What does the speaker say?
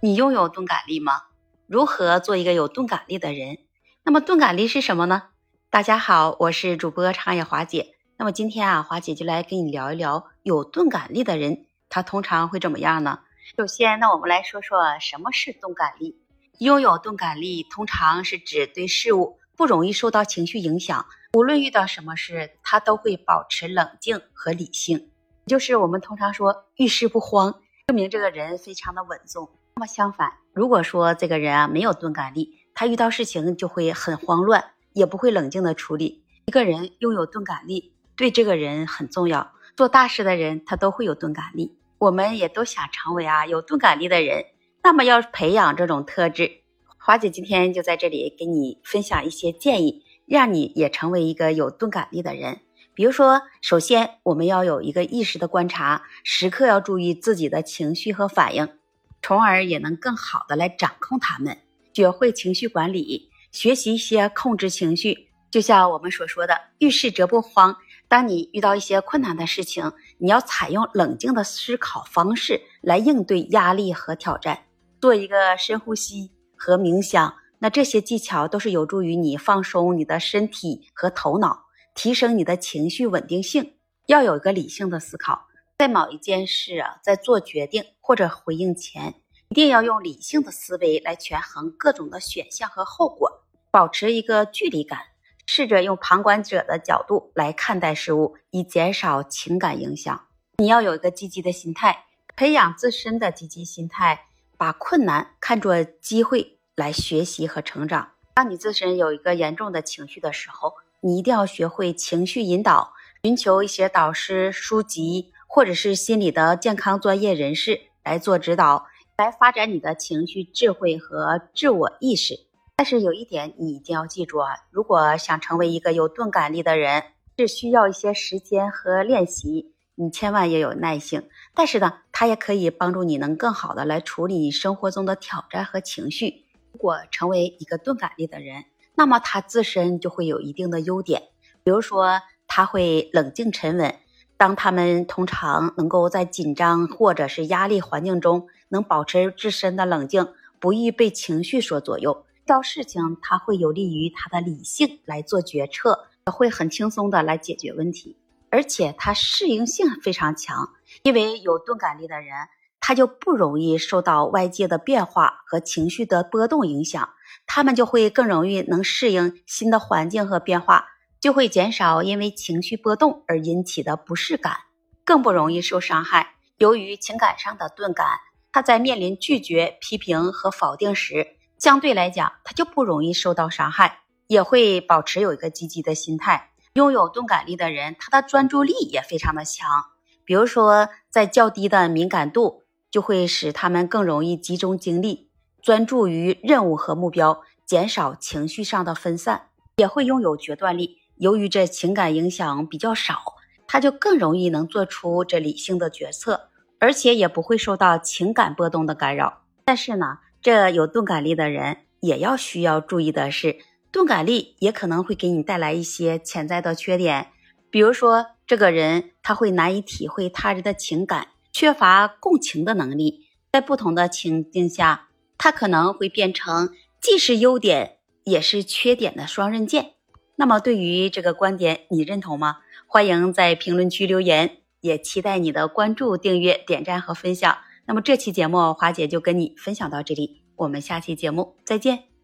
你拥有钝感力吗？如何做一个有钝感力的人？那么钝感力是什么呢？大家好，我是主播长野华姐。那么今天啊，华姐就来跟你聊一聊有钝感力的人，他通常会怎么样呢？首先，那我们来说说什么是钝感力。拥有钝感力，通常是指对事物不容易受到情绪影响，无论遇到什么事，他都会保持冷静和理性。就是我们通常说遇事不慌，证明这个人非常的稳重。那么相反，如果说这个人啊没有钝感力，他遇到事情就会很慌乱，也不会冷静的处理。一个人拥有钝感力，对这个人很重要。做大事的人，他都会有钝感力。我们也都想成为啊有钝感力的人。那么要培养这种特质，华姐今天就在这里给你分享一些建议，让你也成为一个有钝感力的人。比如说，首先我们要有一个意识的观察，时刻要注意自己的情绪和反应，从而也能更好的来掌控他们，学会情绪管理，学习一些控制情绪。就像我们所说的“遇事则不慌”，当你遇到一些困难的事情，你要采用冷静的思考方式来应对压力和挑战。做一个深呼吸和冥想，那这些技巧都是有助于你放松你的身体和头脑，提升你的情绪稳定性。要有一个理性的思考，在某一件事啊，在做决定或者回应前，一定要用理性的思维来权衡各种的选项和后果，保持一个距离感，试着用旁观者的角度来看待事物，以减少情感影响。你要有一个积极的心态，培养自身的积极心态。把困难看作机会来学习和成长。当你自身有一个严重的情绪的时候，你一定要学会情绪引导，寻求一些导师、书籍或者是心理的健康专业人士来做指导，来发展你的情绪智慧和自我意识。但是有一点你一定要记住啊，如果想成为一个有钝感力的人，是需要一些时间和练习。你千万要有耐性，但是呢，它也可以帮助你能更好的来处理你生活中的挑战和情绪。如果成为一个钝感力的人，那么他自身就会有一定的优点，比如说他会冷静沉稳。当他们通常能够在紧张或者是压力环境中，能保持自身的冷静，不易被情绪所左右。遇到事情，他会有利于他的理性来做决策，会很轻松的来解决问题。而且他适应性非常强，因为有钝感力的人，他就不容易受到外界的变化和情绪的波动影响，他们就会更容易能适应新的环境和变化，就会减少因为情绪波动而引起的不适感，更不容易受伤害。由于情感上的钝感，他在面临拒绝、批评和否定时，相对来讲他就不容易受到伤害，也会保持有一个积极的心态。拥有钝感力的人，他的专注力也非常的强。比如说，在较低的敏感度，就会使他们更容易集中精力，专注于任务和目标，减少情绪上的分散。也会拥有决断力。由于这情感影响比较少，他就更容易能做出这理性的决策，而且也不会受到情感波动的干扰。但是呢，这有钝感力的人也要需要注意的是。钝感力也可能会给你带来一些潜在的缺点，比如说，这个人他会难以体会他人的情感，缺乏共情的能力，在不同的情境下，他可能会变成既是优点也是缺点的双刃剑。那么，对于这个观点，你认同吗？欢迎在评论区留言，也期待你的关注、订阅、点赞和分享。那么，这期节目华姐就跟你分享到这里，我们下期节目再见。